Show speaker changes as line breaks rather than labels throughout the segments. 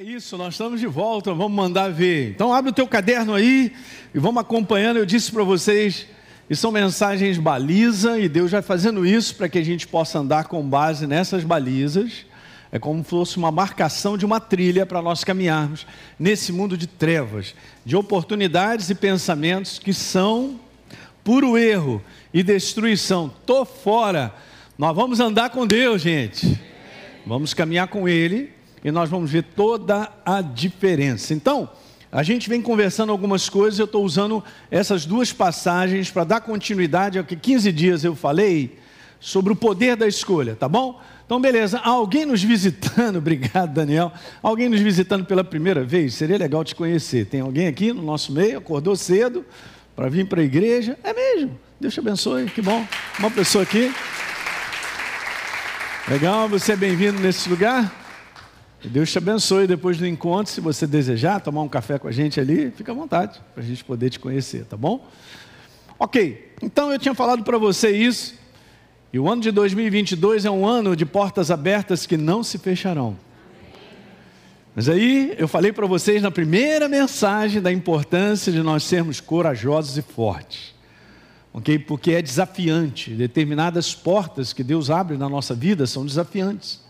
É isso, nós estamos de volta, vamos mandar ver. Então abre o teu caderno aí e vamos acompanhando. Eu disse para vocês, que são mensagens baliza e Deus vai fazendo isso para que a gente possa andar com base nessas balizas. É como se fosse uma marcação de uma trilha para nós caminharmos nesse mundo de trevas, de oportunidades e pensamentos que são puro erro e destruição. Tô fora. Nós vamos andar com Deus, gente. Vamos caminhar com Ele e nós vamos ver toda a diferença. Então, a gente vem conversando algumas coisas, eu estou usando essas duas passagens para dar continuidade ao que 15 dias eu falei sobre o poder da escolha, tá bom? Então, beleza. Alguém nos visitando, obrigado, Daniel. Alguém nos visitando pela primeira vez, seria legal te conhecer. Tem alguém aqui no nosso meio, acordou cedo para vir para a igreja? É mesmo. Deus te abençoe, que bom. Uma pessoa aqui. Legal, você é bem-vindo nesse lugar. Deus te abençoe depois do encontro. Se você desejar tomar um café com a gente ali, fica à vontade para a gente poder te conhecer, tá bom? Ok, então eu tinha falado para você isso. E o ano de 2022 é um ano de portas abertas que não se fecharão. Mas aí eu falei para vocês na primeira mensagem da importância de nós sermos corajosos e fortes. Ok? Porque é desafiante. Determinadas portas que Deus abre na nossa vida são desafiantes.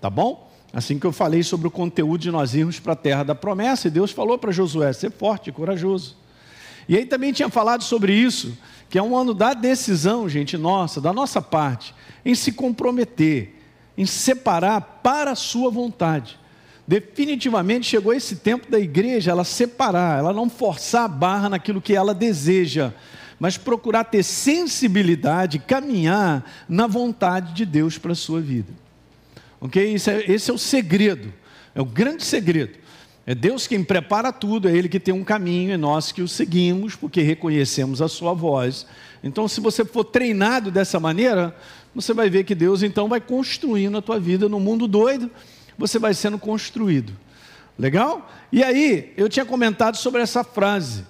Tá bom? Assim que eu falei sobre o conteúdo de nós irmos para a terra da promessa, e Deus falou para Josué: ser forte e corajoso. E aí também tinha falado sobre isso, que é um ano da decisão, gente, nossa, da nossa parte, em se comprometer, em separar para a sua vontade. Definitivamente chegou esse tempo da igreja ela separar, ela não forçar a barra naquilo que ela deseja, mas procurar ter sensibilidade, caminhar na vontade de Deus para a sua vida. Ok? Esse é, esse é o segredo, é o grande segredo. É Deus quem prepara tudo, é Ele que tem um caminho, é nós que o seguimos, porque reconhecemos a Sua voz. Então, se você for treinado dessa maneira, você vai ver que Deus então vai construindo a tua vida no mundo doido, você vai sendo construído. Legal? E aí, eu tinha comentado sobre essa frase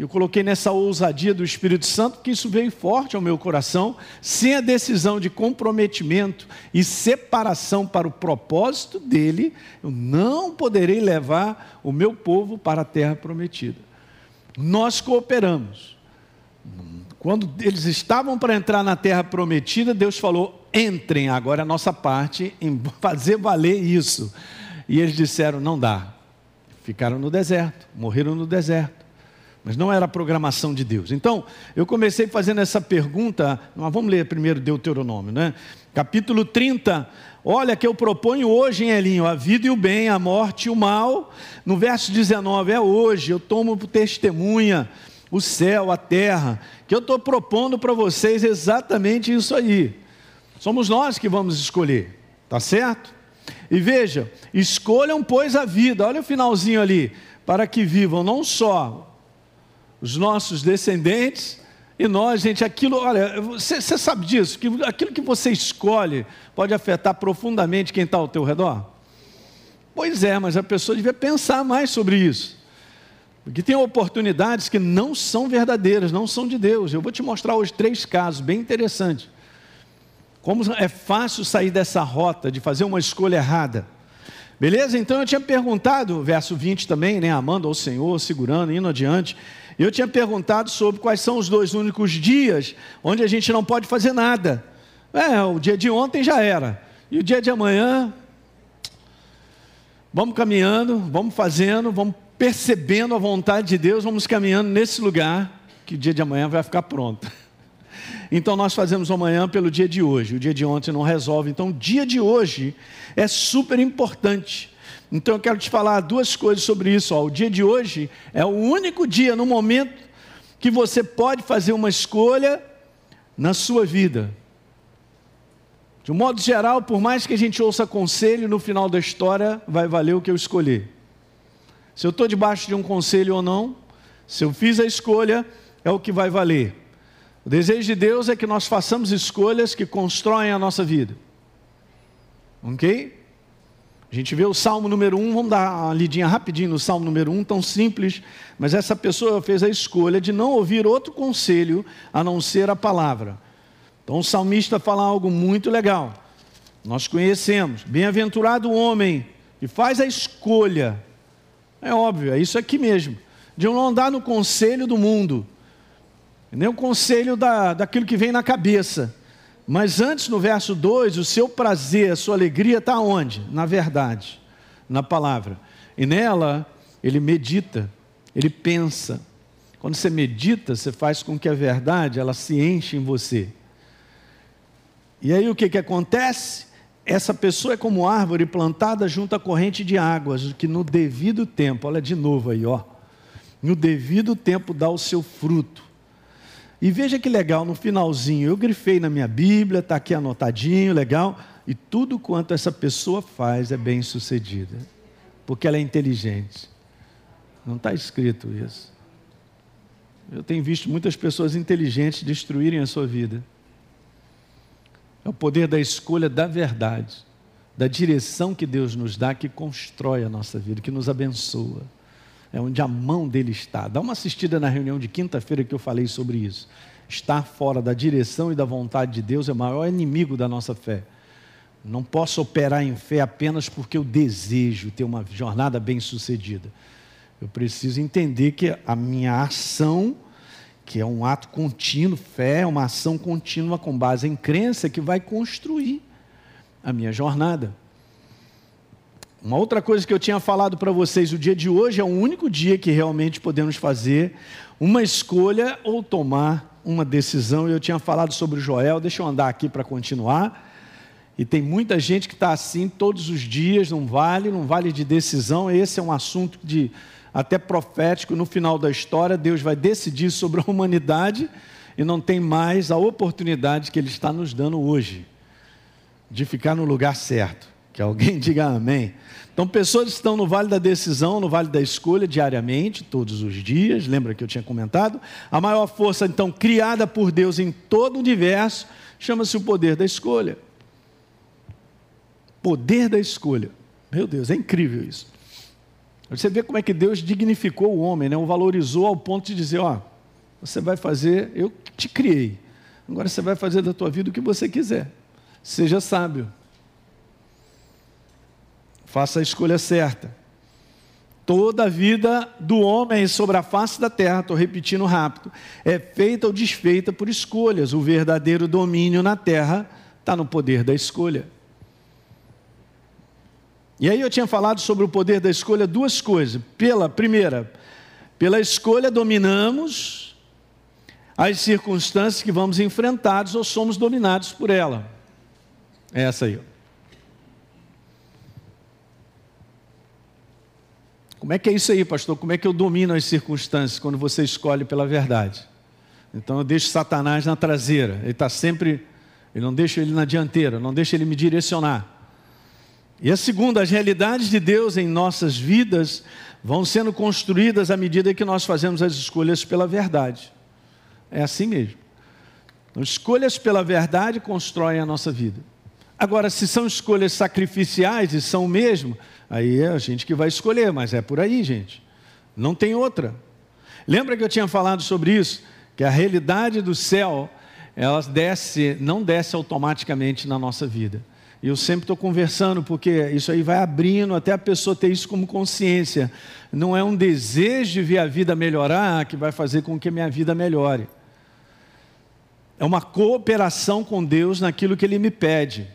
eu coloquei nessa ousadia do Espírito Santo, que isso veio forte ao meu coração, sem a decisão de comprometimento e separação para o propósito dele, eu não poderei levar o meu povo para a terra prometida. Nós cooperamos. Quando eles estavam para entrar na terra prometida, Deus falou: entrem agora a nossa parte em fazer valer isso. E eles disseram: não dá. Ficaram no deserto, morreram no deserto. Mas não era a programação de Deus. Então, eu comecei fazendo essa pergunta, vamos ler primeiro Deuteronômio, né? Capítulo 30. Olha que eu proponho hoje, hein, Elinho, a vida e o bem, a morte e o mal. No verso 19, é hoje, eu tomo testemunha o céu, a terra, que eu estou propondo para vocês exatamente isso aí. Somos nós que vamos escolher, tá certo? E veja, escolham, pois, a vida, olha o finalzinho ali, para que vivam não só os nossos descendentes e nós, gente, aquilo, olha, você, você sabe disso, que aquilo que você escolhe pode afetar profundamente quem está ao teu redor? Pois é, mas a pessoa devia pensar mais sobre isso. Porque tem oportunidades que não são verdadeiras, não são de Deus. Eu vou te mostrar hoje três casos bem interessantes. Como é fácil sair dessa rota de fazer uma escolha errada. Beleza? Então eu tinha perguntado, verso 20 também, né? Amando ao Senhor, segurando, indo adiante. Eu tinha perguntado sobre quais são os dois únicos dias onde a gente não pode fazer nada. É, o dia de ontem já era. E o dia de amanhã, vamos caminhando, vamos fazendo, vamos percebendo a vontade de Deus, vamos caminhando nesse lugar que o dia de amanhã vai ficar pronto. Então nós fazemos amanhã pelo dia de hoje. O dia de ontem não resolve. Então o dia de hoje é super importante. Então eu quero te falar duas coisas sobre isso. Ó. O dia de hoje é o único dia no momento que você pode fazer uma escolha na sua vida. De um modo geral, por mais que a gente ouça conselho, no final da história vai valer o que eu escolher. Se eu estou debaixo de um conselho ou não, se eu fiz a escolha, é o que vai valer. O desejo de Deus é que nós façamos escolhas que constroem a nossa vida. Ok? A gente vê o Salmo número 1, vamos dar uma lidinha rapidinho no Salmo número 1, tão simples, mas essa pessoa fez a escolha de não ouvir outro conselho a não ser a palavra. Então o salmista fala algo muito legal. Nós conhecemos: Bem-aventurado o homem e faz a escolha, é óbvio, é isso aqui mesmo, de não andar no conselho do mundo, nem o conselho da, daquilo que vem na cabeça. Mas antes, no verso 2, o seu prazer, a sua alegria está onde? Na verdade, na palavra. E nela, ele medita, ele pensa. Quando você medita, você faz com que a verdade ela se enche em você. E aí o que, que acontece? Essa pessoa é como árvore plantada junto à corrente de águas, que no devido tempo, olha de novo aí, ó, no devido tempo dá o seu fruto. E veja que legal, no finalzinho, eu grifei na minha Bíblia, está aqui anotadinho, legal, e tudo quanto essa pessoa faz é bem sucedida, porque ela é inteligente. Não está escrito isso. Eu tenho visto muitas pessoas inteligentes destruírem a sua vida. É o poder da escolha da verdade, da direção que Deus nos dá, que constrói a nossa vida, que nos abençoa. É onde a mão dele está. Dá uma assistida na reunião de quinta-feira que eu falei sobre isso. Estar fora da direção e da vontade de Deus é o maior inimigo da nossa fé. Não posso operar em fé apenas porque eu desejo ter uma jornada bem-sucedida. Eu preciso entender que a minha ação que é um ato contínuo, fé é uma ação contínua com base em crença que vai construir a minha jornada. Uma outra coisa que eu tinha falado para vocês, o dia de hoje é o único dia que realmente podemos fazer uma escolha ou tomar uma decisão. Eu tinha falado sobre Joel, deixa eu andar aqui para continuar. E tem muita gente que está assim todos os dias, não vale, não vale de decisão. Esse é um assunto de até profético, no final da história, Deus vai decidir sobre a humanidade e não tem mais a oportunidade que Ele está nos dando hoje de ficar no lugar certo. Que alguém diga amém. Então, pessoas estão no vale da decisão, no vale da escolha, diariamente, todos os dias, lembra que eu tinha comentado? A maior força, então, criada por Deus em todo o universo, chama-se o poder da escolha. Poder da escolha. Meu Deus, é incrível isso. Você vê como é que Deus dignificou o homem, né? o valorizou ao ponto de dizer: Ó, você vai fazer, eu te criei, agora você vai fazer da tua vida o que você quiser. Seja sábio. Faça a escolha certa. Toda a vida do homem sobre a face da terra, estou repetindo rápido, é feita ou desfeita por escolhas. O verdadeiro domínio na terra está no poder da escolha. E aí eu tinha falado sobre o poder da escolha duas coisas. Pela primeira, pela escolha dominamos as circunstâncias que vamos enfrentados ou somos dominados por ela. É essa aí. Como é que é isso aí, pastor? Como é que eu domino as circunstâncias quando você escolhe pela verdade? Então eu deixo Satanás na traseira, ele está sempre, eu não deixo ele na dianteira, não deixo ele me direcionar. E a segunda, as realidades de Deus em nossas vidas vão sendo construídas à medida que nós fazemos as escolhas pela verdade. É assim mesmo. Então, escolhas pela verdade constroem a nossa vida. Agora, se são escolhas sacrificiais e são mesmo, aí é a gente que vai escolher, mas é por aí, gente. Não tem outra. Lembra que eu tinha falado sobre isso? Que a realidade do céu, ela desce, não desce automaticamente na nossa vida. E eu sempre estou conversando, porque isso aí vai abrindo até a pessoa ter isso como consciência. Não é um desejo de ver a vida melhorar que vai fazer com que a minha vida melhore. É uma cooperação com Deus naquilo que Ele me pede,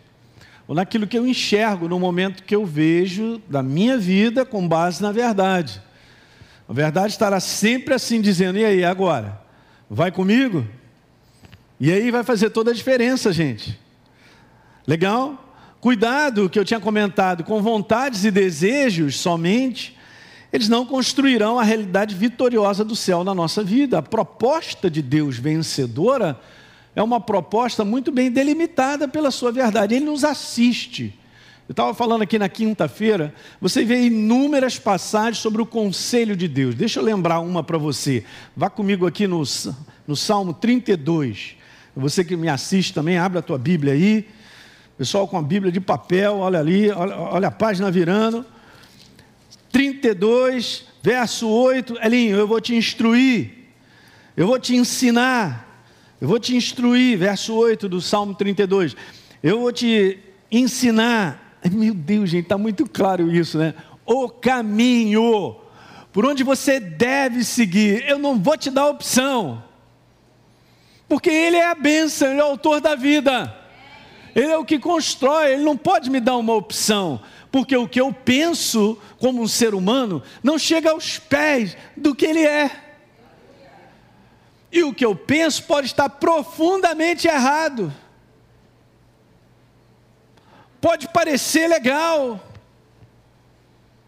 ou naquilo que eu enxergo no momento que eu vejo da minha vida com base na verdade. A verdade estará sempre assim dizendo: e aí, agora? Vai comigo? E aí vai fazer toda a diferença, gente. Legal? Cuidado, que eu tinha comentado, com vontades e desejos somente, eles não construirão a realidade vitoriosa do céu na nossa vida. A proposta de Deus vencedora é uma proposta muito bem delimitada pela sua verdade. Ele nos assiste. Eu estava falando aqui na quinta-feira, você vê inúmeras passagens sobre o conselho de Deus. Deixa eu lembrar uma para você. Vá comigo aqui no, no Salmo 32. Você que me assiste também, abre a tua Bíblia aí. Pessoal com a Bíblia de papel, olha ali, olha, olha a página virando. 32, verso 8. Elinho, eu vou te instruir, eu vou te ensinar, eu vou te instruir. Verso 8 do Salmo 32. Eu vou te ensinar Meu Deus, gente, está muito claro isso, né? O caminho por onde você deve seguir. Eu não vou te dar opção, porque Ele é a bênção, Ele é o autor da vida, Ele é o que constrói, Ele não pode me dar uma opção, porque o que eu penso como um ser humano não chega aos pés do que Ele é. E o que eu penso pode estar profundamente errado. Pode parecer legal,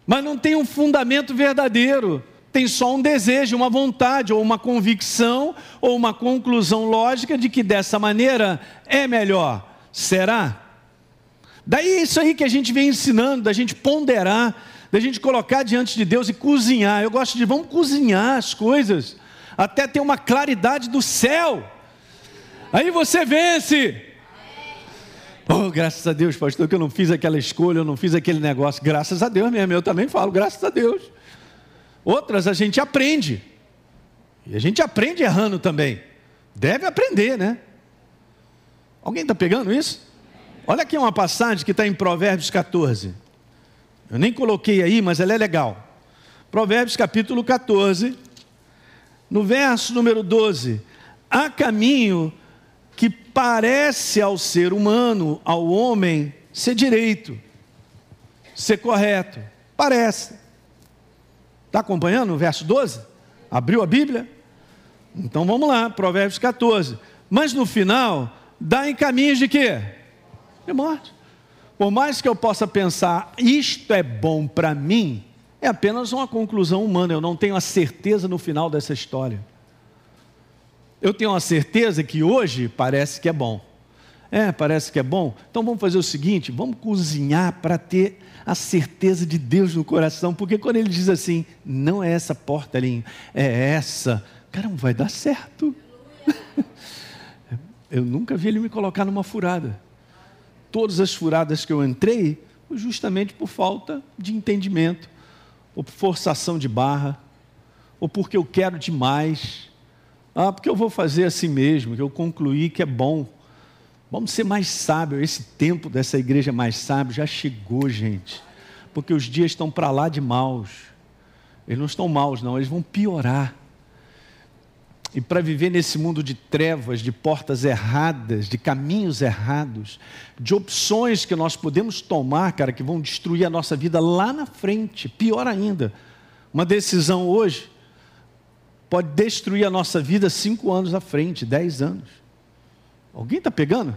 mas não tem um fundamento verdadeiro. Tem só um desejo, uma vontade, ou uma convicção, ou uma conclusão lógica de que dessa maneira é melhor. Será? Daí é isso aí que a gente vem ensinando, da gente ponderar, da gente colocar diante de Deus e cozinhar. Eu gosto de vamos cozinhar as coisas, até ter uma claridade do céu. Aí você vence. Oh, graças a Deus, pastor, que eu não fiz aquela escolha, eu não fiz aquele negócio. Graças a Deus mesmo, eu também falo, graças a Deus. Outras a gente aprende. E a gente aprende errando também. Deve aprender, né? Alguém está pegando isso? Olha aqui uma passagem que está em Provérbios 14. Eu nem coloquei aí, mas ela é legal. Provérbios capítulo 14, no verso número 12: Há caminho que parece ao ser humano, ao homem, ser direito, ser correto. Parece. Está acompanhando o verso 12? Abriu a Bíblia? Então vamos lá, Provérbios 14. Mas no final, dá em caminhos de quê? De morte. Por mais que eu possa pensar, isto é bom para mim, é apenas uma conclusão humana, eu não tenho a certeza no final dessa história. Eu tenho uma certeza que hoje parece que é bom. É, parece que é bom. Então vamos fazer o seguinte: vamos cozinhar para ter a certeza de Deus no coração, porque quando ele diz assim, não é essa porta, ali, é essa, cara, não vai dar certo. eu nunca vi ele me colocar numa furada. Todas as furadas que eu entrei, justamente por falta de entendimento, ou por forçação de barra, ou porque eu quero demais ah, porque eu vou fazer assim mesmo, que eu concluí que é bom. Vamos ser mais sábios. Esse tempo dessa igreja mais sábio já chegou, gente. Porque os dias estão para lá de maus. Eles não estão maus, não, eles vão piorar. E para viver nesse mundo de trevas, de portas erradas, de caminhos errados, de opções que nós podemos tomar, cara, que vão destruir a nossa vida lá na frente, pior ainda. Uma decisão hoje pode destruir a nossa vida cinco anos à frente, dez anos. Alguém está pegando?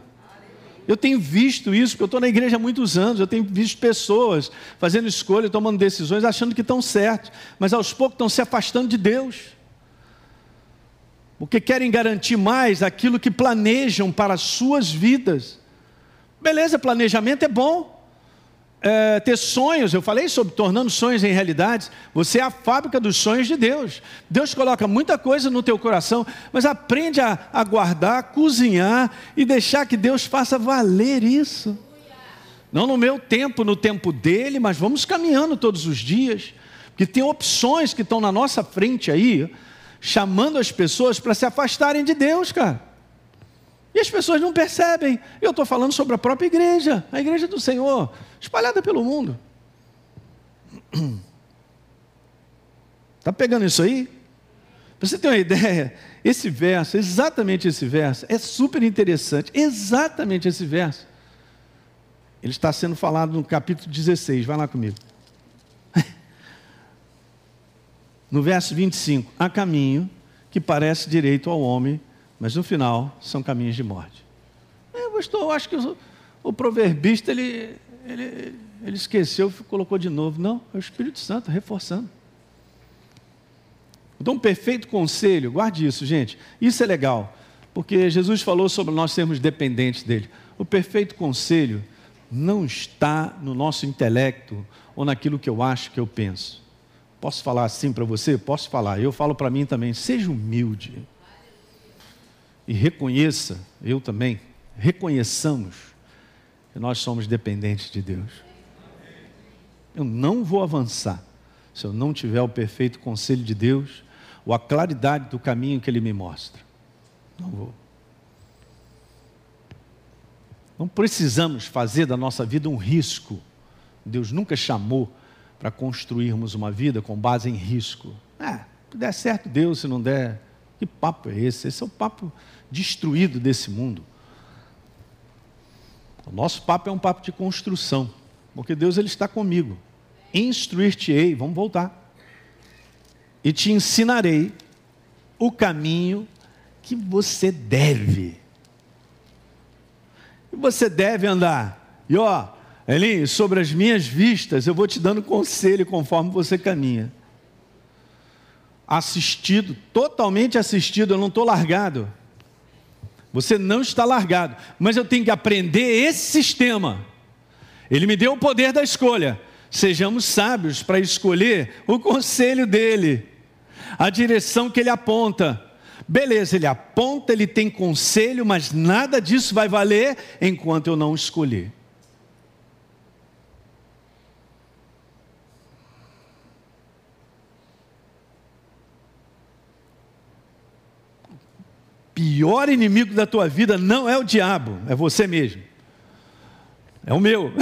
Eu tenho visto isso, porque eu estou na igreja há muitos anos, eu tenho visto pessoas fazendo escolha, tomando decisões, achando que estão certos, mas aos poucos estão se afastando de Deus. Porque querem garantir mais aquilo que planejam para as suas vidas. Beleza, planejamento é bom, é, ter sonhos, eu falei sobre tornando sonhos em realidades. Você é a fábrica dos sonhos de Deus. Deus coloca muita coisa no teu coração, mas aprende a, a guardar, cozinhar e deixar que Deus faça valer isso. Não no meu tempo, no tempo dele, mas vamos caminhando todos os dias, porque tem opções que estão na nossa frente aí, chamando as pessoas para se afastarem de Deus, cara. E as pessoas não percebem. Eu estou falando sobre a própria igreja, a igreja do Senhor, espalhada pelo mundo. Está pegando isso aí? Para você ter uma ideia, esse verso, exatamente esse verso, é super interessante. Exatamente esse verso. Ele está sendo falado no capítulo 16, vai lá comigo. No verso 25: há caminho que parece direito ao homem mas no final são caminhos de morte. É, eu acho que o, o proverbista ele, ele, ele esqueceu e colocou de novo. Não, é o Espírito Santo reforçando. Então, um perfeito conselho, guarde isso, gente. Isso é legal, porque Jesus falou sobre nós sermos dependentes dele. O perfeito conselho não está no nosso intelecto ou naquilo que eu acho que eu penso. Posso falar assim para você? Posso falar. Eu falo para mim também. Seja humilde e reconheça, eu também, reconheçamos que nós somos dependentes de Deus. Eu não vou avançar se eu não tiver o perfeito conselho de Deus ou a claridade do caminho que Ele me mostra. Não vou. Não precisamos fazer da nossa vida um risco. Deus nunca chamou para construirmos uma vida com base em risco. É, se der certo, Deus, se não der, que papo é esse? Esse é o papo destruído desse mundo. O nosso papo é um papo de construção, porque Deus ele está comigo. Instruir-te-ei, vamos voltar. E te ensinarei o caminho que você deve. E você deve andar. E ó, Elinho, sobre as minhas vistas, eu vou te dando conselho conforme você caminha. Assistido, totalmente assistido, eu não estou largado. Você não está largado, mas eu tenho que aprender esse sistema. Ele me deu o poder da escolha. Sejamos sábios para escolher o conselho dele, a direção que ele aponta. Beleza, ele aponta, ele tem conselho, mas nada disso vai valer enquanto eu não escolher. Pior inimigo da tua vida não é o diabo, é você mesmo. É o meu.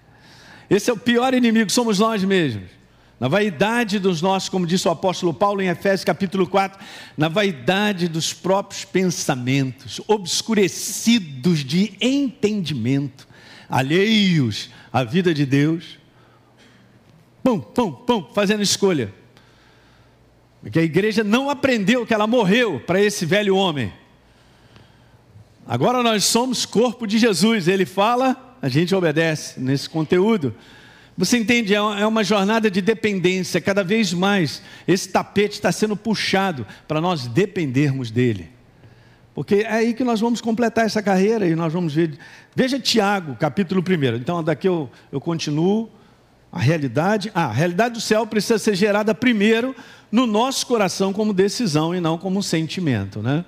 Esse é o pior inimigo, somos nós mesmos. Na vaidade dos nossos, como disse o apóstolo Paulo em Efésios capítulo 4, na vaidade dos próprios pensamentos, obscurecidos de entendimento, alheios à vida de Deus, pum, pum, pum, fazendo escolha. Porque a igreja não aprendeu que ela morreu para esse velho homem. Agora nós somos corpo de Jesus, ele fala, a gente obedece nesse conteúdo. Você entende? É, é uma jornada de dependência, cada vez mais esse tapete está sendo puxado para nós dependermos dele. Porque é aí que nós vamos completar essa carreira e nós vamos ver. Veja Tiago, capítulo 1. Então, daqui eu, eu continuo. A realidade, ah, a realidade do céu precisa ser gerada primeiro no nosso coração como decisão e não como sentimento, né?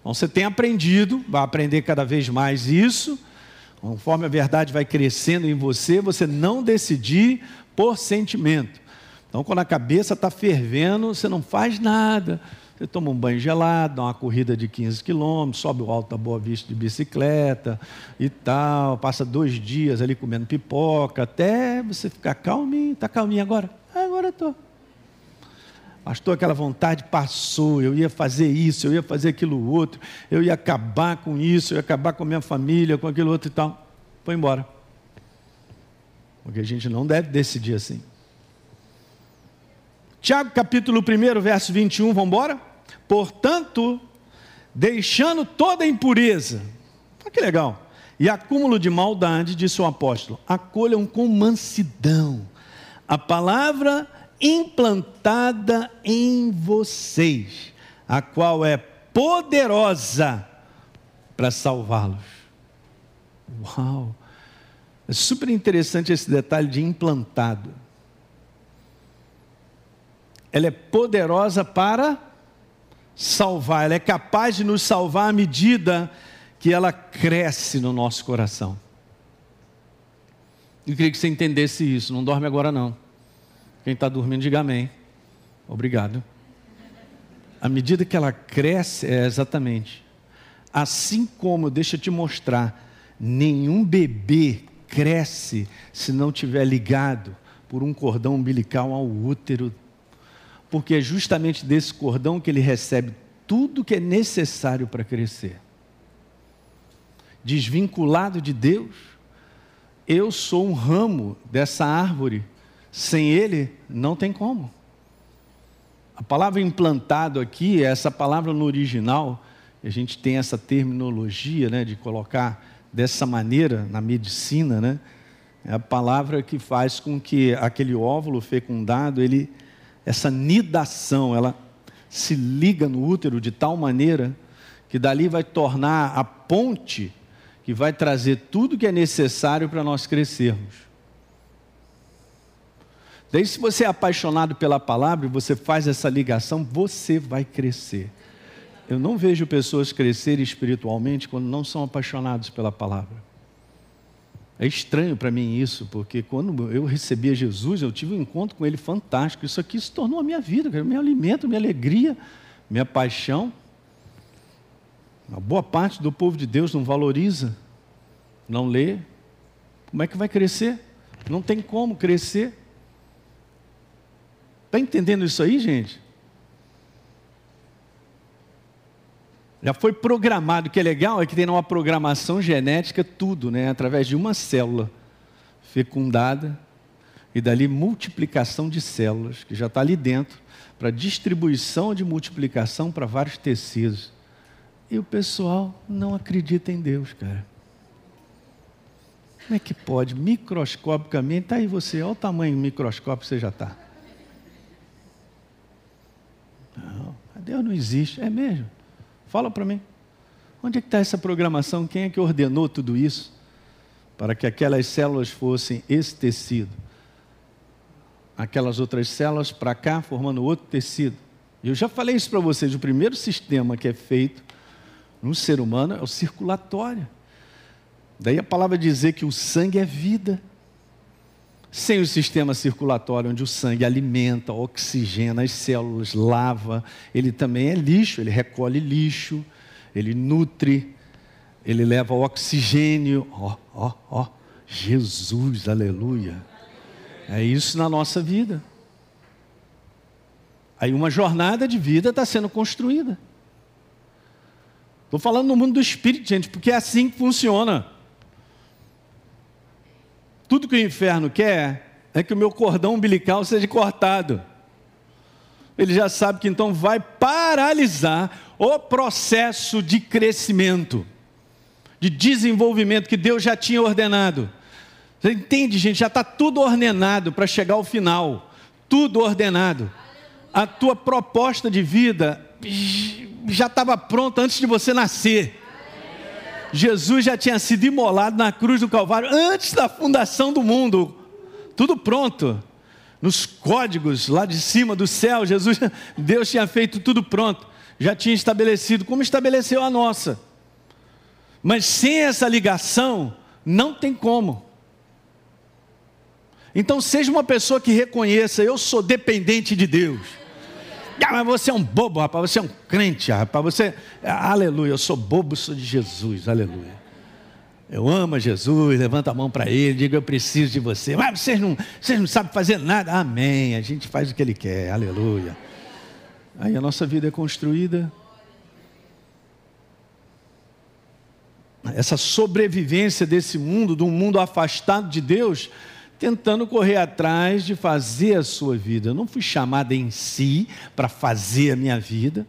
Então você tem aprendido, vai aprender cada vez mais isso, conforme a verdade vai crescendo em você, você não decidir por sentimento. Então, quando a cabeça está fervendo, você não faz nada. Você toma um banho gelado, dá uma corrida de 15 quilômetros, sobe o alto da Boa Vista de bicicleta e tal, passa dois dias ali comendo pipoca, até você ficar calminho. Está calminho agora? Ah, agora estou. Pastor, aquela vontade passou, eu ia fazer isso, eu ia fazer aquilo outro, eu ia acabar com isso, eu ia acabar com a minha família, com aquilo outro e tal. Foi embora. Porque a gente não deve decidir assim. Tiago capítulo 1, verso 21, vamos embora? Portanto, deixando toda impureza, olha que legal, e acúmulo de maldade, disse o apóstolo, acolham com mansidão a palavra implantada em vocês, a qual é poderosa para salvá-los. Uau! É super interessante esse detalhe de implantado. Ela é poderosa para salvar, ela é capaz de nos salvar à medida que ela cresce no nosso coração. Eu queria que você entendesse isso, não dorme agora não. Quem está dormindo, diga amém. Obrigado. À medida que ela cresce, é exatamente. Assim como, deixa eu te mostrar, nenhum bebê cresce se não tiver ligado por um cordão umbilical ao útero, porque é justamente desse cordão que ele recebe tudo que é necessário para crescer. Desvinculado de Deus, eu sou um ramo dessa árvore sem ele, não tem como. A palavra implantado aqui, essa palavra no original, a gente tem essa terminologia né, de colocar dessa maneira na medicina, né? É a palavra que faz com que aquele óvulo fecundado, ele, essa nidação, ela se liga no útero de tal maneira que dali vai tornar a ponte que vai trazer tudo que é necessário para nós crescermos. Daí, se você é apaixonado pela palavra e você faz essa ligação, você vai crescer. Eu não vejo pessoas crescerem espiritualmente quando não são apaixonados pela palavra. É estranho para mim isso, porque quando eu recebia Jesus, eu tive um encontro com Ele fantástico. Isso aqui se tornou a minha vida, meu alimento, minha alegria, minha paixão. Uma boa parte do povo de Deus não valoriza, não lê. Como é que vai crescer? Não tem como crescer. Está entendendo isso aí, gente? Já foi programado, o que é legal é que tem uma programação genética tudo, né? Através de uma célula fecundada e dali multiplicação de células, que já está ali dentro, para distribuição de multiplicação para vários tecidos. E o pessoal não acredita em Deus, cara. Como é que pode? Microscopicamente, está aí você, olha o tamanho microscópio que você já está. Não, Deus não existe, é mesmo. Fala para mim. Onde é que está essa programação? Quem é que ordenou tudo isso? Para que aquelas células fossem esse tecido. Aquelas outras células para cá, formando outro tecido. Eu já falei isso para vocês: o primeiro sistema que é feito no ser humano é o circulatório. Daí a palavra dizer que o sangue é vida. Sem o sistema circulatório, onde o sangue alimenta, oxigena as células, lava, ele também é lixo, ele recolhe lixo, ele nutre, ele leva oxigênio. Ó, ó, ó, Jesus, aleluia. É isso na nossa vida. Aí uma jornada de vida está sendo construída. Estou falando no mundo do espírito, gente, porque é assim que funciona. Tudo que o inferno quer é que o meu cordão umbilical seja cortado. Ele já sabe que então vai paralisar o processo de crescimento, de desenvolvimento que Deus já tinha ordenado. Você entende, gente? Já está tudo ordenado para chegar ao final. Tudo ordenado. A tua proposta de vida já estava pronta antes de você nascer. Jesus já tinha sido imolado na cruz do Calvário antes da fundação do mundo. Tudo pronto. Nos códigos lá de cima do céu, Jesus, Deus tinha feito tudo pronto. Já tinha estabelecido, como estabeleceu a nossa. Mas sem essa ligação, não tem como. Então, seja uma pessoa que reconheça: eu sou dependente de Deus. Ah, mas você é um bobo, rapaz, você é um crente, rapaz, você. Aleluia, eu sou bobo, sou de Jesus, aleluia. Eu amo Jesus, levanta a mão para ele, diga eu preciso de você. Mas vocês não, vocês não sabem fazer nada. Amém. A gente faz o que ele quer, aleluia. Aí a nossa vida é construída. Essa sobrevivência desse mundo, de um mundo afastado de Deus, tentando correr atrás de fazer a sua vida. Eu não fui chamado em si para fazer a minha vida,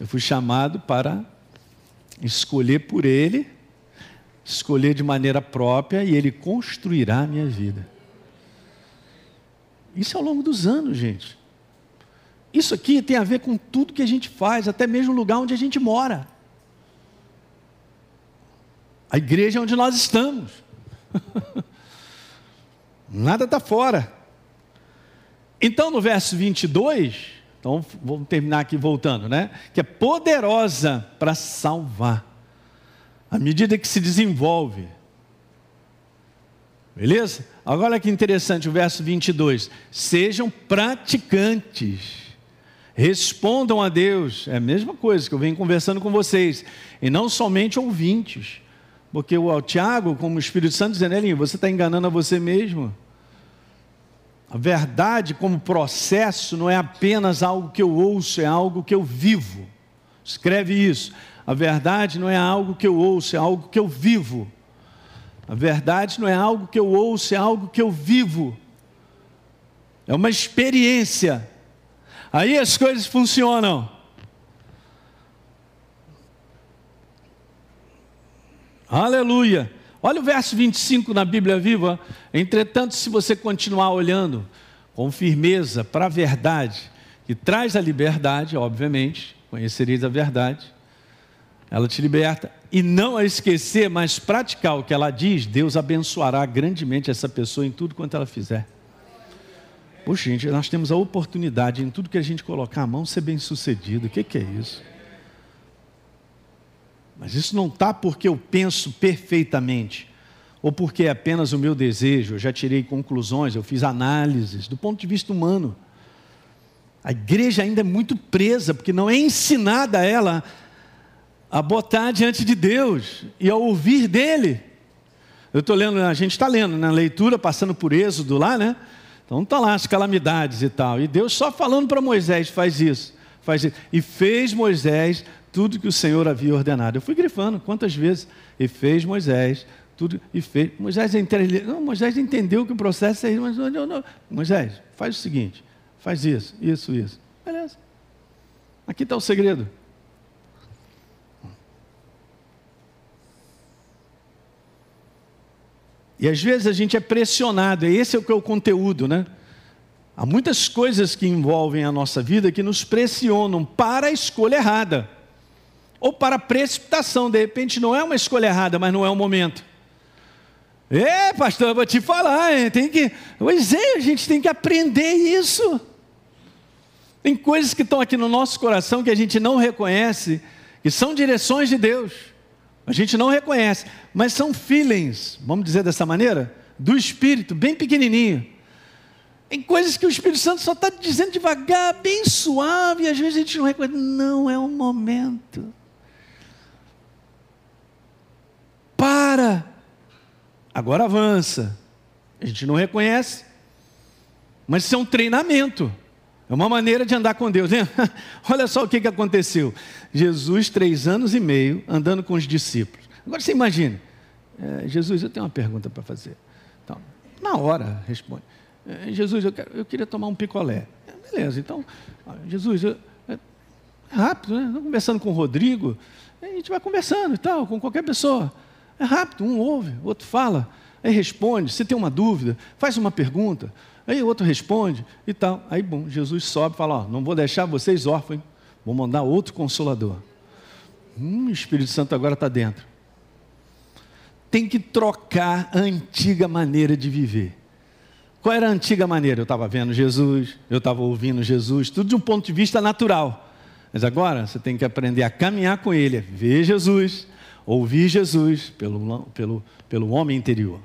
eu fui chamado para escolher por Ele, escolher de maneira própria e Ele construirá a minha vida. Isso é ao longo dos anos, gente. Isso aqui tem a ver com tudo que a gente faz, até mesmo o lugar onde a gente mora. A igreja é onde nós estamos. Nada está fora. Então, no verso 22, então vamos terminar aqui voltando, né? Que é poderosa para salvar, à medida que se desenvolve. Beleza? Agora que interessante o verso 22. Sejam praticantes, respondam a Deus, é a mesma coisa que eu venho conversando com vocês, e não somente ouvintes, porque o Tiago, como o Espírito Santo, dizendo, Elinho, você está enganando a você mesmo. A verdade, como processo, não é apenas algo que eu ouço, é algo que eu vivo. Escreve isso. A verdade não é algo que eu ouço, é algo que eu vivo. A verdade não é algo que eu ouço, é algo que eu vivo. É uma experiência. Aí as coisas funcionam. Aleluia. Olha o verso 25 na Bíblia Viva. Entretanto, se você continuar olhando com firmeza para a verdade, que traz a liberdade, obviamente, conhecereis a verdade, ela te liberta, e não a esquecer, mas praticar o que ela diz, Deus abençoará grandemente essa pessoa em tudo quanto ela fizer. Poxa, gente, nós temos a oportunidade em tudo que a gente colocar a mão ser bem sucedido. O que, que é isso? Mas isso não está porque eu penso perfeitamente, ou porque é apenas o meu desejo, eu já tirei conclusões, eu fiz análises do ponto de vista humano. A igreja ainda é muito presa, porque não é ensinada a ela a botar diante de Deus e a ouvir dele. Eu estou lendo, a gente está lendo na leitura, passando por Êxodo lá, né? Então está lá as calamidades e tal. E Deus só falando para Moisés, faz isso, faz isso. E fez Moisés tudo que o Senhor havia ordenado. Eu fui grifando quantas vezes. E fez Moisés tudo e fez. Moisés, entendeu, não, Moisés entendeu que o processo é mas não, não. Moisés, faz o seguinte, faz isso, isso, isso. Beleza. Aqui está o segredo. E às vezes a gente é pressionado, esse é o que é o conteúdo, né? Há muitas coisas que envolvem a nossa vida que nos pressionam para a escolha errada. Ou para precipitação, de repente não é uma escolha errada, mas não é o momento. É, pastor, eu vou te falar, hein? tem que. Pois é, a gente tem que aprender isso. Tem coisas que estão aqui no nosso coração que a gente não reconhece, que são direções de Deus. A gente não reconhece, mas são feelings, vamos dizer dessa maneira, do Espírito, bem pequenininho. Tem coisas que o Espírito Santo só está dizendo devagar, bem suave, e às vezes a gente não reconhece. Não é o momento. Para. Agora avança. A gente não reconhece, mas isso é um treinamento. É uma maneira de andar com Deus. Hein? Olha só o que, aconteceu. Jesus, três anos e meio, andando com os discípulos. Agora você imagine. É, Jesus, eu tenho uma pergunta para fazer. Então, na hora, responde. É, Jesus, eu, quero, eu, queria tomar um picolé. É, beleza, então, Jesus, eu, é, rápido, né? Estou conversando com o Rodrigo. A gente vai conversando e tal, com qualquer pessoa. É rápido, um ouve, o outro fala, aí responde. Se tem uma dúvida, faz uma pergunta. Aí o outro responde e tal. Aí, bom, Jesus sobe e fala: Ó, não vou deixar vocês órfãos, vou mandar outro consolador. Hum, o Espírito Santo agora está dentro. Tem que trocar a antiga maneira de viver. Qual era a antiga maneira? Eu estava vendo Jesus, eu estava ouvindo Jesus, tudo de um ponto de vista natural. Mas agora você tem que aprender a caminhar com Ele, ver Jesus, ouvir Jesus pelo, pelo, pelo homem interior,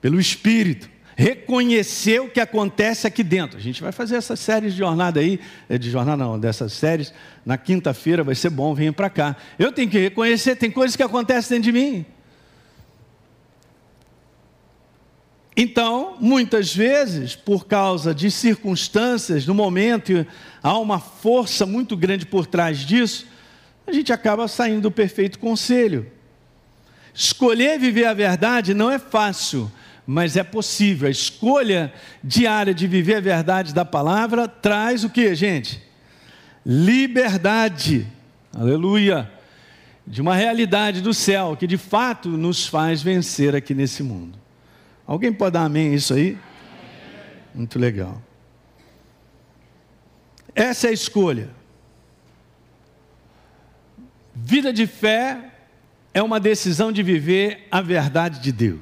pelo Espírito reconhecer o que acontece aqui dentro. A gente vai fazer essa série de jornada aí, é, de jornada não, dessas séries, na quinta-feira vai ser bom, venha para cá. Eu tenho que reconhecer, tem coisas que acontecem dentro de mim. Então, muitas vezes, por causa de circunstâncias, no momento, há uma força muito grande por trás disso, a gente acaba saindo do perfeito conselho. Escolher viver a verdade não é fácil, mas é possível. A escolha diária de viver a verdade da palavra traz o que, gente? Liberdade. Aleluia. De uma realidade do céu que de fato nos faz vencer aqui nesse mundo. Alguém pode dar amém isso aí? Muito legal. Essa é a escolha. Vida de fé é uma decisão de viver a verdade de Deus.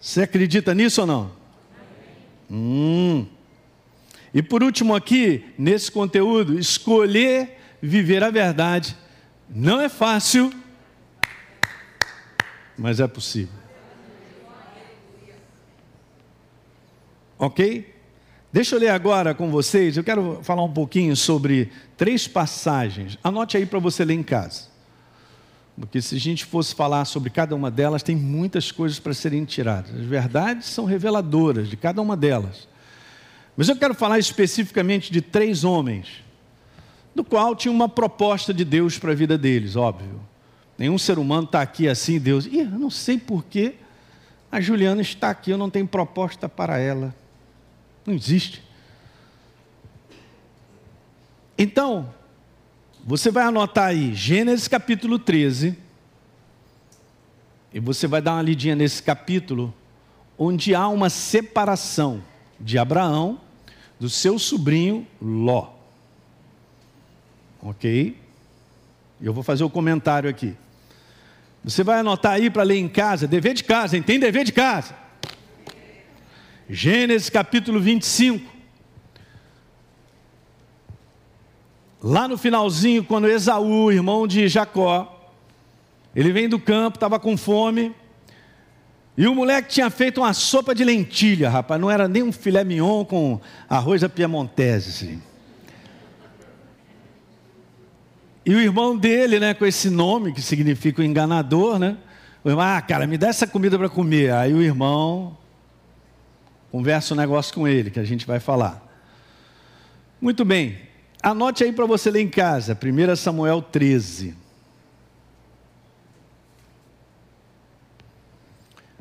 Você acredita nisso ou não? Hum. E por último, aqui, nesse conteúdo, escolher viver a verdade não é fácil, mas é possível. Ok? Deixa eu ler agora com vocês. Eu quero falar um pouquinho sobre três passagens. Anote aí para você ler em casa. Porque se a gente fosse falar sobre cada uma delas, tem muitas coisas para serem tiradas. As verdades são reveladoras de cada uma delas. Mas eu quero falar especificamente de três homens, do qual tinha uma proposta de Deus para a vida deles, óbvio. Nenhum ser humano está aqui assim, Deus. Ih, eu não sei porquê a Juliana está aqui, eu não tenho proposta para ela. Não existe. Então, você vai anotar aí Gênesis capítulo 13. E você vai dar uma lidinha nesse capítulo, onde há uma separação de Abraão do seu sobrinho Ló. Ok? Eu vou fazer o um comentário aqui. Você vai anotar aí para ler em casa, dever de casa, tem dever de casa. Gênesis capítulo 25. Lá no finalzinho, quando Esaú, irmão de Jacó, ele vem do campo, estava com fome, e o moleque tinha feito uma sopa de lentilha, rapaz, não era nem um filé mignon com arroz à piemontese. Assim. E o irmão dele, né, com esse nome que significa o enganador, né? O irmão, ah, cara, me dá essa comida para comer. Aí o irmão conversa um negócio com ele, que a gente vai falar. Muito bem, anote aí para você ler em casa, 1 Samuel 13.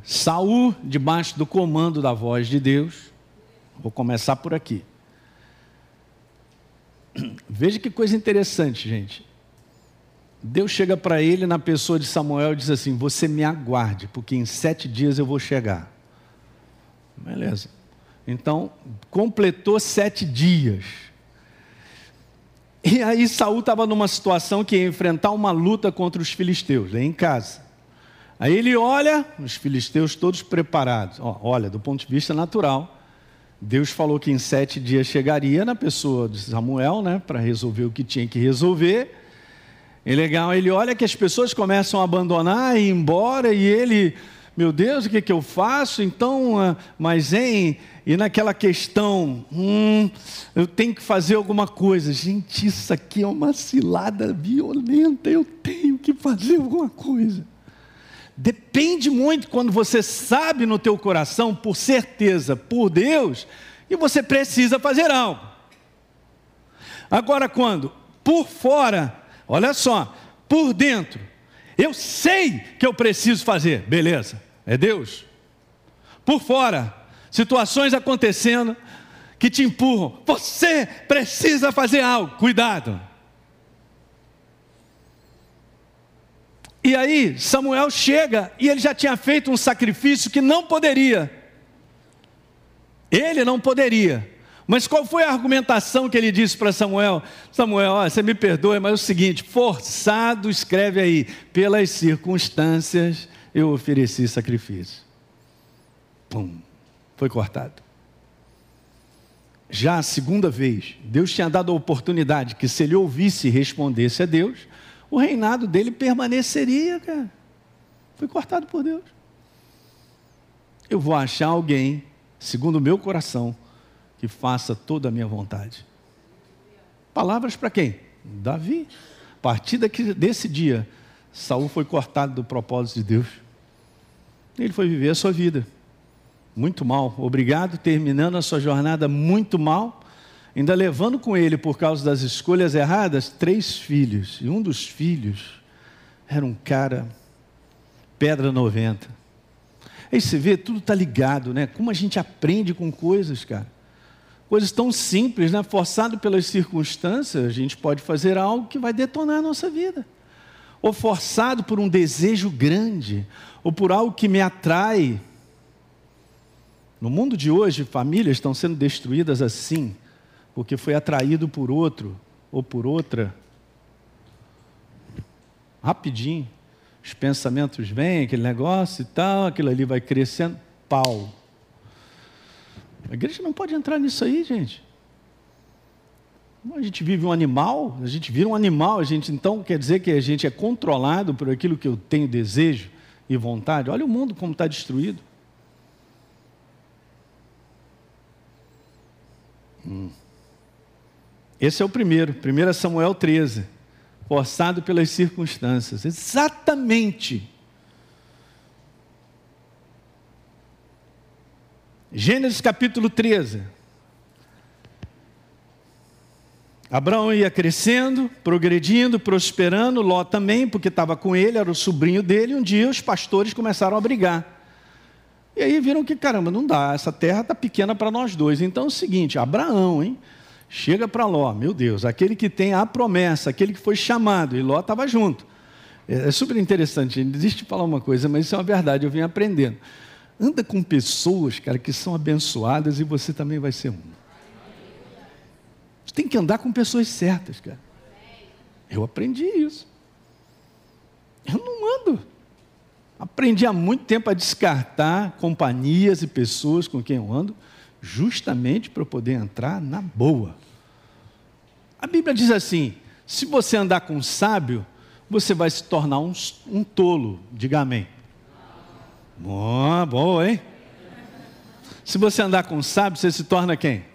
Saul, debaixo do comando da voz de Deus, vou começar por aqui. Veja que coisa interessante, gente. Deus chega para ele na pessoa de Samuel e diz assim: Você me aguarde, porque em sete dias eu vou chegar. Beleza. Então, completou sete dias. E aí Saul estava numa situação que ia enfrentar uma luta contra os filisteus, em casa. Aí ele olha, os filisteus todos preparados. olha, do ponto de vista natural, Deus falou que em sete dias chegaria na pessoa de Samuel, né, para resolver o que tinha que resolver. É legal, ele olha que as pessoas começam a abandonar e ir embora, e ele, meu Deus, o que, que eu faço? Então, ah, mas em, e naquela questão, hum, eu tenho que fazer alguma coisa. Gente, isso aqui é uma cilada violenta, eu tenho que fazer alguma coisa. Depende muito quando você sabe no teu coração, por certeza, por Deus, e você precisa fazer algo. Agora, quando por fora Olha só, por dentro, eu sei que eu preciso fazer, beleza, é Deus. Por fora, situações acontecendo que te empurram, você precisa fazer algo, cuidado. E aí, Samuel chega e ele já tinha feito um sacrifício que não poderia. Ele não poderia. Mas qual foi a argumentação que ele disse para Samuel? Samuel, ó, você me perdoe, mas é o seguinte: forçado, escreve aí, pelas circunstâncias eu ofereci sacrifício. Pum, foi cortado. Já a segunda vez, Deus tinha dado a oportunidade que se ele ouvisse e respondesse a Deus, o reinado dele permaneceria, cara. Foi cortado por Deus. Eu vou achar alguém, segundo o meu coração, que faça toda a minha vontade. Palavras para quem? Davi. A partir desse dia, Saul foi cortado do propósito de Deus. Ele foi viver a sua vida. Muito mal. Obrigado, terminando a sua jornada muito mal, ainda levando com ele, por causa das escolhas erradas, três filhos. E um dos filhos era um cara, pedra 90. Aí você vê, tudo está ligado, né? Como a gente aprende com coisas, cara coisas tão simples, né? forçado pelas circunstâncias, a gente pode fazer algo que vai detonar a nossa vida. Ou forçado por um desejo grande, ou por algo que me atrai. No mundo de hoje, famílias estão sendo destruídas assim, porque foi atraído por outro ou por outra. Rapidinho. Os pensamentos vêm, aquele negócio e tal, aquilo ali vai crescendo. Pau a igreja não pode entrar nisso aí, gente. A gente vive um animal, a gente vira um animal, a gente então quer dizer que a gente é controlado por aquilo que eu tenho desejo e vontade. Olha o mundo como está destruído. Hum. Esse é o primeiro, 1 Samuel 13. Forçado pelas circunstâncias. Exatamente Gênesis capítulo 13. Abraão ia crescendo, progredindo, prosperando, Ló também, porque estava com ele, era o sobrinho dele. Um dia os pastores começaram a brigar. E aí viram que, caramba, não dá, essa terra está pequena para nós dois. Então é o seguinte: Abraão, hein? Chega para Ló, meu Deus, aquele que tem a promessa, aquele que foi chamado, e Ló estava junto. É, é super interessante, gente. Deixa eu te falar uma coisa, mas isso é uma verdade, eu vim aprendendo. Anda com pessoas, cara, que são abençoadas e você também vai ser um. Você tem que andar com pessoas certas, cara. Eu aprendi isso. Eu não ando. Aprendi há muito tempo a descartar companhias e pessoas com quem eu ando, justamente para eu poder entrar na boa. A Bíblia diz assim: se você andar com um sábio, você vai se tornar um, um tolo. Diga amém. Boa, boa, hein? Se você andar com sábio, você se torna quem?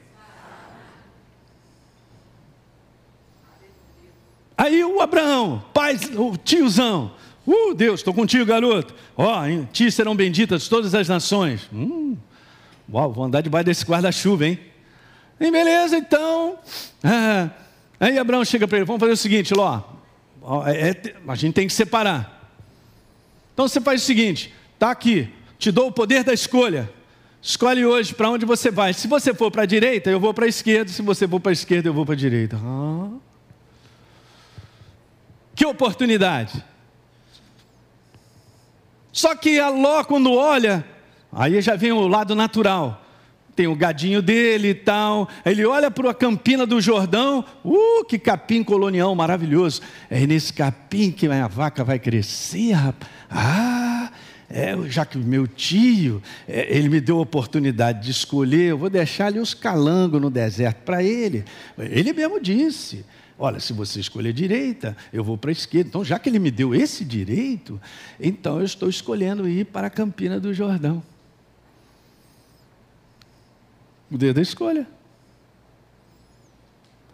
Aí o Abraão, pai, o tiozão, uh, Deus, estou contigo, garoto. Ó, oh, em ti serão benditas todas as nações. Hum, uau, vou andar debaixo desse guarda-chuva, hein? E beleza, então. Ah, aí Abraão chega para ele: vamos fazer o seguinte, Ló. É, é, a gente tem que separar. Então você faz o seguinte: está aqui, te dou o poder da escolha. Escolhe hoje para onde você vai. Se você for para a direita, eu vou para a esquerda. Se você for para a esquerda, eu vou para a direita. Ah. Que oportunidade! Só que a Ló, quando olha, aí já vem o lado natural. Tem o gadinho dele e tal. Ele olha para a campina do Jordão. Uh, que capim colonial maravilhoso. É nesse capim que a vaca vai crescer, rapaz. Ah, é, já que meu tio, é, ele me deu a oportunidade de escolher, eu vou deixar ali os calangos no deserto para ele. Ele mesmo disse: Olha, se você escolher direita, eu vou para a esquerda. Então, já que ele me deu esse direito, então eu estou escolhendo ir para a Campina do Jordão. O dedo da escolha.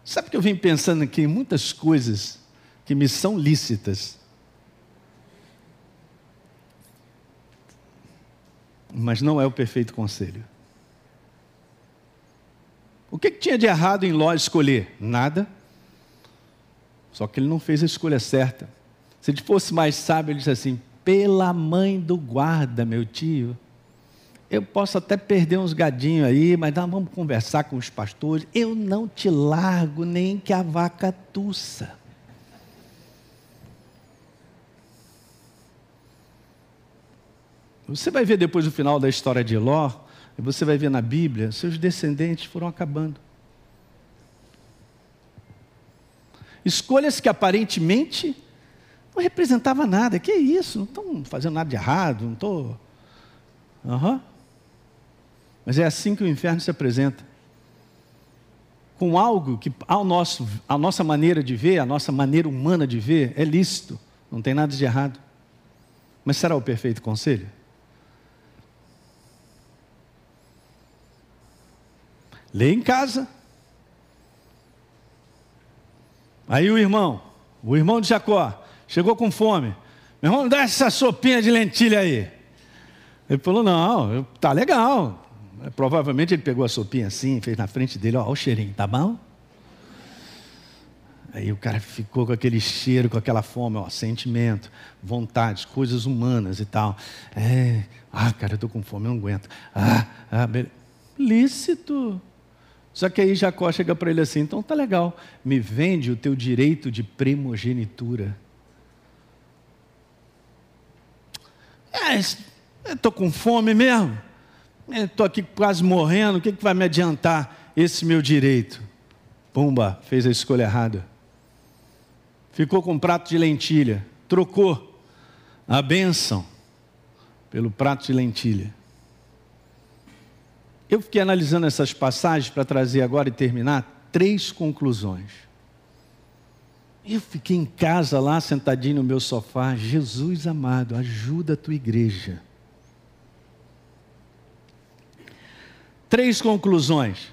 Sabe que eu vim pensando aqui em muitas coisas que me são lícitas, mas não é o perfeito conselho. O que, que tinha de errado em Ló escolher? Nada. Só que ele não fez a escolha certa. Se ele fosse mais sábio, ele disse assim: pela mãe do guarda, meu tio. Eu posso até perder uns gadinhos aí, mas vamos conversar com os pastores. Eu não te largo nem que a vaca tussa. Você vai ver depois do final da história de Ló, você vai ver na Bíblia, seus descendentes foram acabando. Escolhas que aparentemente não representavam nada. Que isso? Não estão fazendo nada de errado, não estou. Uhum. Mas é assim que o inferno se apresenta. Com algo que ao nosso, a nossa maneira de ver, a nossa maneira humana de ver, é lícito, não tem nada de errado. Mas será o perfeito conselho? Lê em casa. Aí o irmão, o irmão de Jacó, chegou com fome. Meu irmão, dá essa sopinha de lentilha aí. Ele falou: Não, tá legal. Provavelmente ele pegou a sopinha assim, fez na frente dele: Ó, o cheirinho, tá bom? Aí o cara ficou com aquele cheiro, com aquela fome, ó, sentimento, vontades, coisas humanas e tal. É, ah, cara, eu tô com fome, eu não aguento. Ah, ah, beleza. lícito. Só que aí Jacó chega para ele assim: então tá legal, me vende o teu direito de primogenitura. É, estou com fome mesmo, estou aqui quase morrendo, o que, que vai me adiantar esse meu direito? Pumba, fez a escolha errada. Ficou com um prato de lentilha, trocou a bênção pelo prato de lentilha. Eu fiquei analisando essas passagens para trazer agora e terminar três conclusões. Eu fiquei em casa lá, sentadinho no meu sofá. Jesus amado, ajuda a tua igreja. Três conclusões.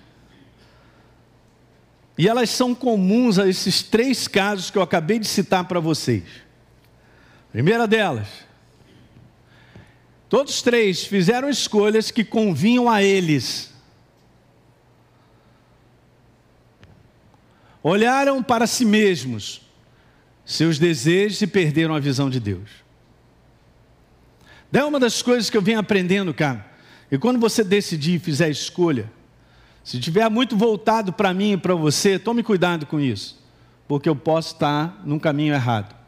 E elas são comuns a esses três casos que eu acabei de citar para vocês. Primeira delas, Todos três fizeram escolhas que convinham a eles. Olharam para si mesmos, seus desejos e perderam a visão de Deus. É uma das coisas que eu venho aprendendo, cara. E quando você decidir e fizer escolha, se estiver muito voltado para mim e para você, tome cuidado com isso, porque eu posso estar num caminho errado.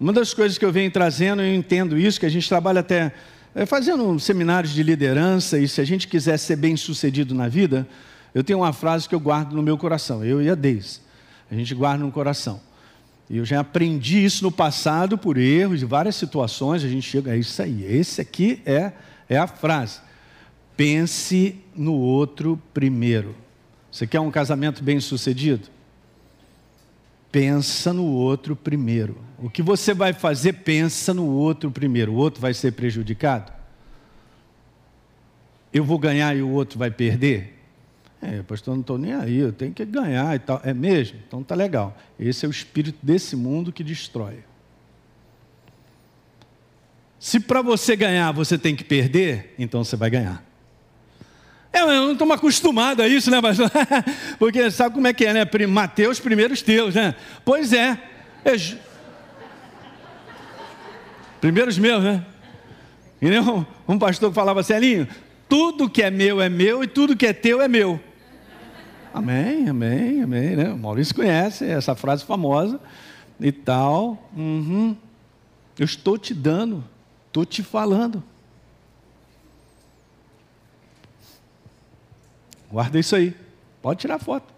Uma das coisas que eu venho trazendo, eu entendo isso, que a gente trabalha até é, fazendo seminários de liderança, e se a gente quiser ser bem sucedido na vida, eu tenho uma frase que eu guardo no meu coração, eu e a Deise. A gente guarda no coração. E eu já aprendi isso no passado por erros de várias situações, a gente chega a isso aí. Esse aqui é, é a frase. Pense no outro primeiro. Você quer um casamento bem sucedido? Pensa no outro primeiro. O que você vai fazer, pensa no outro primeiro. O outro vai ser prejudicado? Eu vou ganhar e o outro vai perder? É, pastor, não estou nem aí, eu tenho que ganhar e tal. É mesmo? Então tá legal. Esse é o espírito desse mundo que destrói. Se para você ganhar você tem que perder, então você vai ganhar. É, eu não estou acostumado a isso, né, pastor? Porque sabe como é que é, né? Mateus, primeiros teus, né? Pois é. é... Primeiros meus, né? E nem um, um pastor que falava assim, Elinho, tudo que é meu é meu e tudo que é teu é meu. Amém, amém, amém. Né? O Maurício conhece essa frase famosa e tal. Uhum. Eu estou te dando, estou te falando. Guarda isso aí. Pode tirar foto.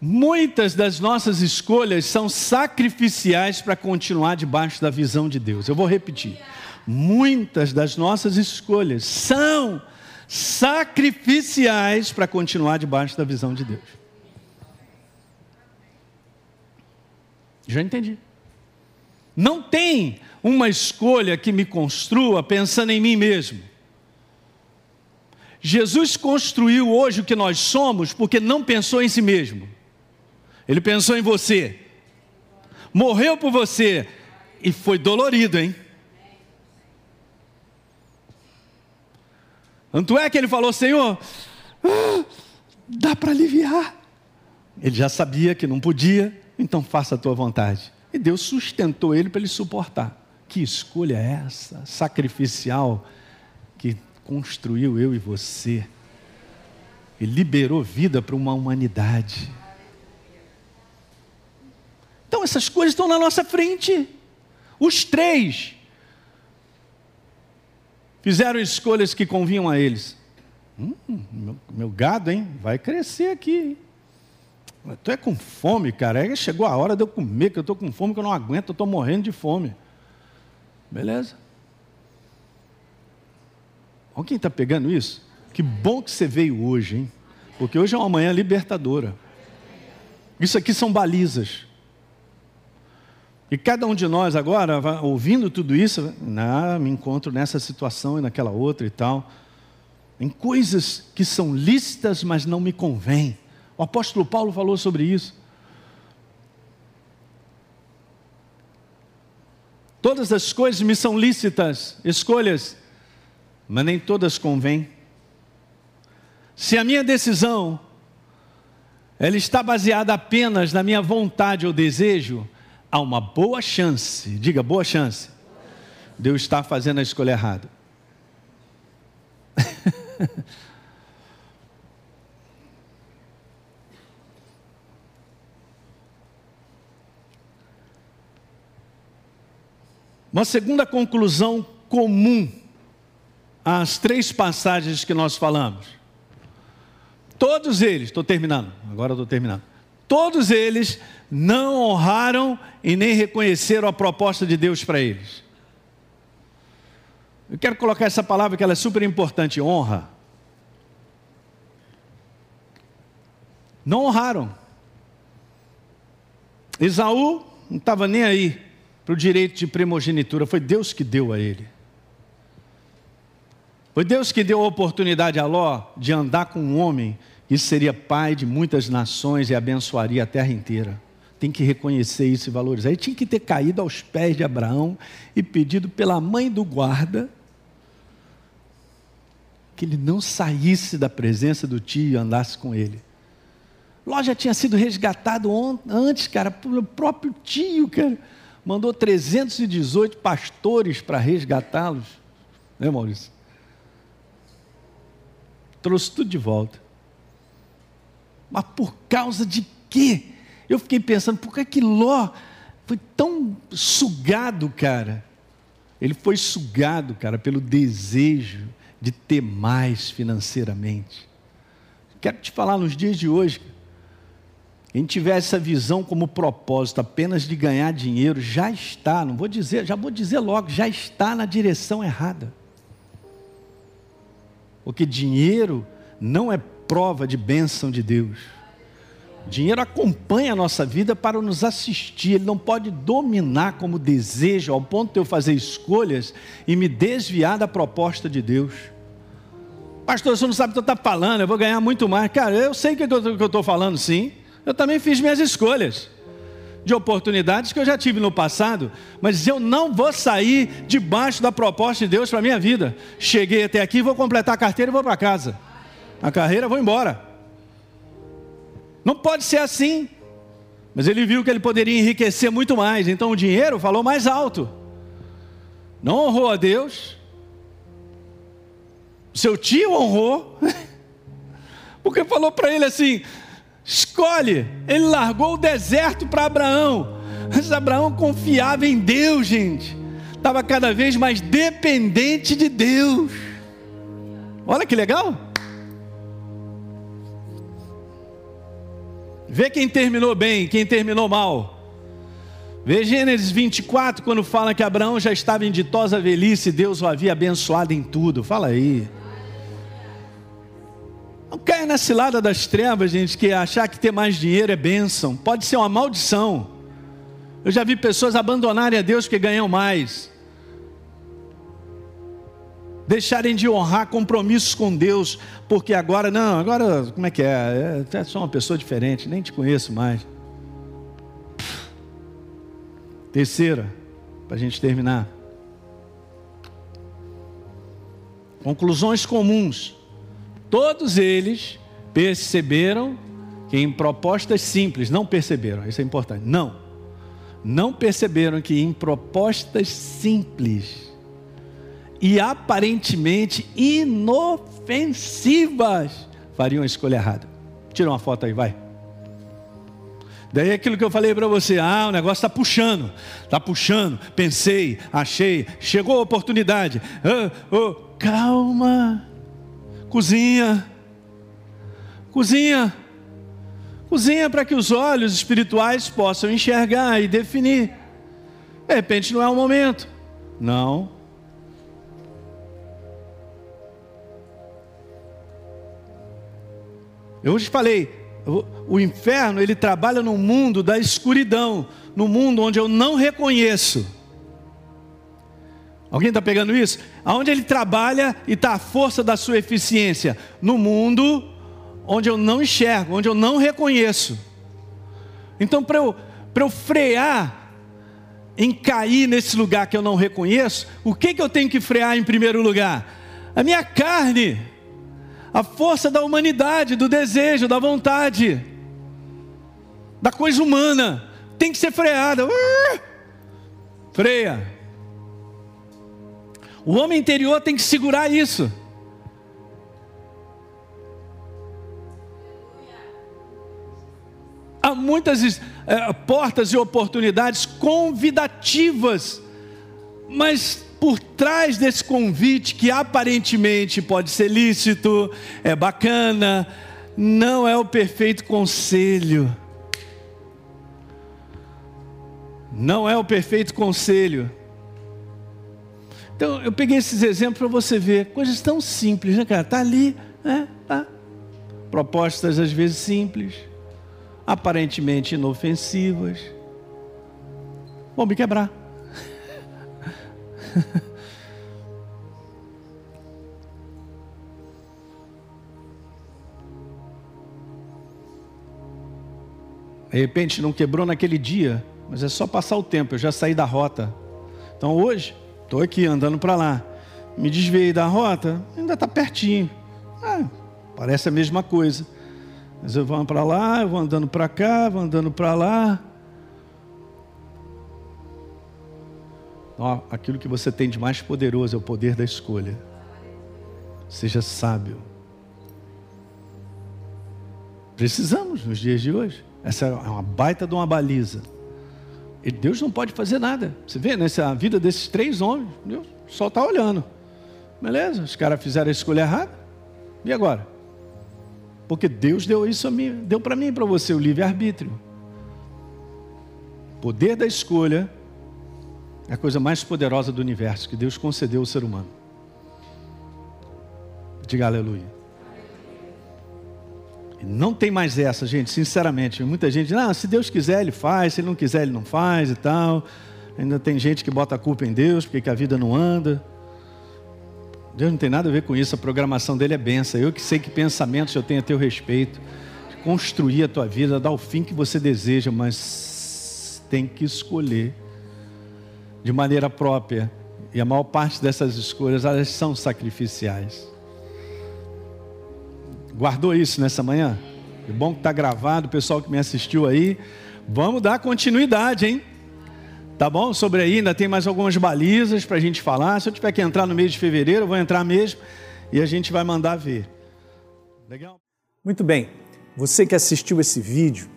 Muitas das nossas escolhas são sacrificiais para continuar debaixo da visão de Deus. Eu vou repetir. Muitas das nossas escolhas são sacrificiais para continuar debaixo da visão de Deus. Já entendi. Não tem uma escolha que me construa pensando em mim mesmo. Jesus construiu hoje o que nós somos porque não pensou em si mesmo. Ele pensou em você. Morreu por você e foi dolorido, hein? Tanto é que ele falou: Senhor, ah, dá para aliviar. Ele já sabia que não podia, então faça a tua vontade. E Deus sustentou ele para ele suportar. Que escolha é essa? Sacrificial, que construiu eu e você. E liberou vida para uma humanidade. Então essas coisas estão na nossa frente. Os três fizeram escolhas que convinham a eles. Hum, meu, meu, gado, hein? Vai crescer aqui. Tu é com fome, cara. É, chegou a hora de eu comer, que eu estou com fome, que eu não aguento, eu estou morrendo de fome. Beleza? Quem está pegando isso. Que bom que você veio hoje, hein? Porque hoje é uma manhã libertadora. Isso aqui são balizas. E cada um de nós agora, ouvindo tudo isso, ah, me encontro nessa situação e naquela outra e tal, em coisas que são lícitas, mas não me convêm. O apóstolo Paulo falou sobre isso. Todas as coisas me são lícitas, escolhas, mas nem todas convêm. Se a minha decisão ela está baseada apenas na minha vontade ou desejo, há uma boa chance, diga boa chance, de eu estar fazendo a escolha errada. Uma segunda conclusão comum às três passagens que nós falamos. Todos eles, estou terminando, agora estou terminando. Todos eles não honraram e nem reconheceram a proposta de Deus para eles. Eu quero colocar essa palavra que ela é super importante, honra. Não honraram. Esaú não estava nem aí para o direito de primogenitura, foi Deus que deu a ele. Foi Deus que deu a oportunidade a Ló de andar com um homem que seria pai de muitas nações e abençoaria a terra inteira tem que reconhecer isso e valorizar. Ele tinha que ter caído aos pés de Abraão e pedido pela mãe do guarda que ele não saísse da presença do tio e andasse com ele. Ló já tinha sido resgatado antes, cara, pelo próprio tio, cara. Mandou 318 pastores para resgatá-los. Né, Maurício? Trouxe tudo de volta. Mas por causa de quê? Eu fiquei pensando, por que, que Ló foi tão sugado, cara? Ele foi sugado, cara, pelo desejo de ter mais financeiramente. Quero te falar nos dias de hoje, quem tiver essa visão como propósito apenas de ganhar dinheiro, já está, não vou dizer, já vou dizer logo, já está na direção errada. Porque dinheiro não é prova de bênção de Deus. Dinheiro acompanha a nossa vida para nos assistir, ele não pode dominar como desejo, ao ponto de eu fazer escolhas e me desviar da proposta de Deus. Pastor, você não sabe o que eu estou falando, eu vou ganhar muito mais. Cara, eu sei o que eu estou falando, sim. Eu também fiz minhas escolhas de oportunidades que eu já tive no passado, mas eu não vou sair debaixo da proposta de Deus para a minha vida. Cheguei até aqui, vou completar a carteira e vou para casa. A carreira, vou embora. Não pode ser assim. Mas ele viu que ele poderia enriquecer muito mais, então o dinheiro falou mais alto. Não honrou a Deus. Seu tio honrou, porque falou para ele assim: Escolhe. Ele largou o deserto para Abraão. Mas Abraão confiava em Deus, gente. Estava cada vez mais dependente de Deus. Olha que legal. Vê quem terminou bem, quem terminou mal. Vê Gênesis 24, quando fala que Abraão já estava em ditosa velhice, Deus o havia abençoado em tudo. Fala aí. Não caia na cilada das trevas, gente, que achar que ter mais dinheiro é bênção. Pode ser uma maldição. Eu já vi pessoas abandonarem a Deus porque ganham mais. Deixarem de honrar compromissos com Deus, porque agora, não, agora, como é que é? É, é só uma pessoa diferente, nem te conheço mais. Terceira, para a gente terminar. Conclusões comuns Todos eles perceberam que em propostas simples, não perceberam, isso é importante, não, não perceberam que em propostas simples e aparentemente inofensivas fariam a escolha errada. Tira uma foto aí, vai. Daí aquilo que eu falei para você, ah, o negócio está puxando, está puxando, pensei, achei, chegou a oportunidade. Oh, oh, calma, Cozinha. Cozinha. Cozinha para que os olhos espirituais possam enxergar e definir. De repente não é o momento. Não. Eu hoje falei, o inferno ele trabalha no mundo da escuridão, no mundo onde eu não reconheço. Alguém está pegando isso? Aonde ele trabalha e está a força da sua eficiência? No mundo onde eu não enxergo, onde eu não reconheço. Então, para eu, eu frear em cair nesse lugar que eu não reconheço, o que, que eu tenho que frear em primeiro lugar? A minha carne, a força da humanidade, do desejo, da vontade, da coisa humana, tem que ser freada. Uh! Freia. O homem interior tem que segurar isso. Há muitas é, portas e oportunidades convidativas, mas por trás desse convite, que aparentemente pode ser lícito, é bacana, não é o perfeito conselho. Não é o perfeito conselho. Então, eu peguei esses exemplos para você ver, coisas tão simples, né, cara? Está ali, né? Tá. Propostas às vezes simples, aparentemente inofensivas. Vão me quebrar. De repente não quebrou naquele dia, mas é só passar o tempo, eu já saí da rota. Então hoje, Estou aqui andando para lá. Me desviei da rota, ainda está pertinho. Ah, parece a mesma coisa. Mas eu vou para lá, eu vou andando para cá, vou andando para lá. Ó, aquilo que você tem de mais poderoso é o poder da escolha. Seja sábio. Precisamos nos dias de hoje. Essa é uma baita de uma baliza. E Deus não pode fazer nada. Você vê nessa vida desses três homens, Deus só está olhando. Beleza, os caras fizeram a escolha errada. E agora? Porque Deus deu isso a mim, deu para mim e para você o livre-arbítrio. Poder da escolha é a coisa mais poderosa do universo que Deus concedeu ao ser humano. Diga aleluia. Não tem mais essa, gente, sinceramente. Muita gente diz, ah, se Deus quiser, Ele faz, se Ele não quiser, Ele não faz e tal. Ainda tem gente que bota a culpa em Deus, porque a vida não anda. Deus não tem nada a ver com isso, a programação dele é benção. Eu que sei que pensamentos eu tenho a teu respeito, construir a tua vida, dar o fim que você deseja, mas tem que escolher de maneira própria. E a maior parte dessas escolhas, elas são sacrificiais. Guardou isso nessa manhã? É bom que está gravado, o pessoal que me assistiu aí. Vamos dar continuidade, hein? Tá bom? Sobre aí, ainda tem mais algumas balizas para a gente falar. Se eu tiver que entrar no mês de fevereiro, eu vou entrar mesmo e a gente vai mandar ver.
Legal? Muito bem. Você que assistiu esse vídeo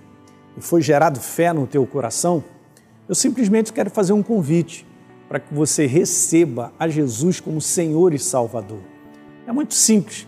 e foi gerado fé no teu coração, eu simplesmente quero fazer um convite para que você receba a Jesus como Senhor e Salvador. É muito simples.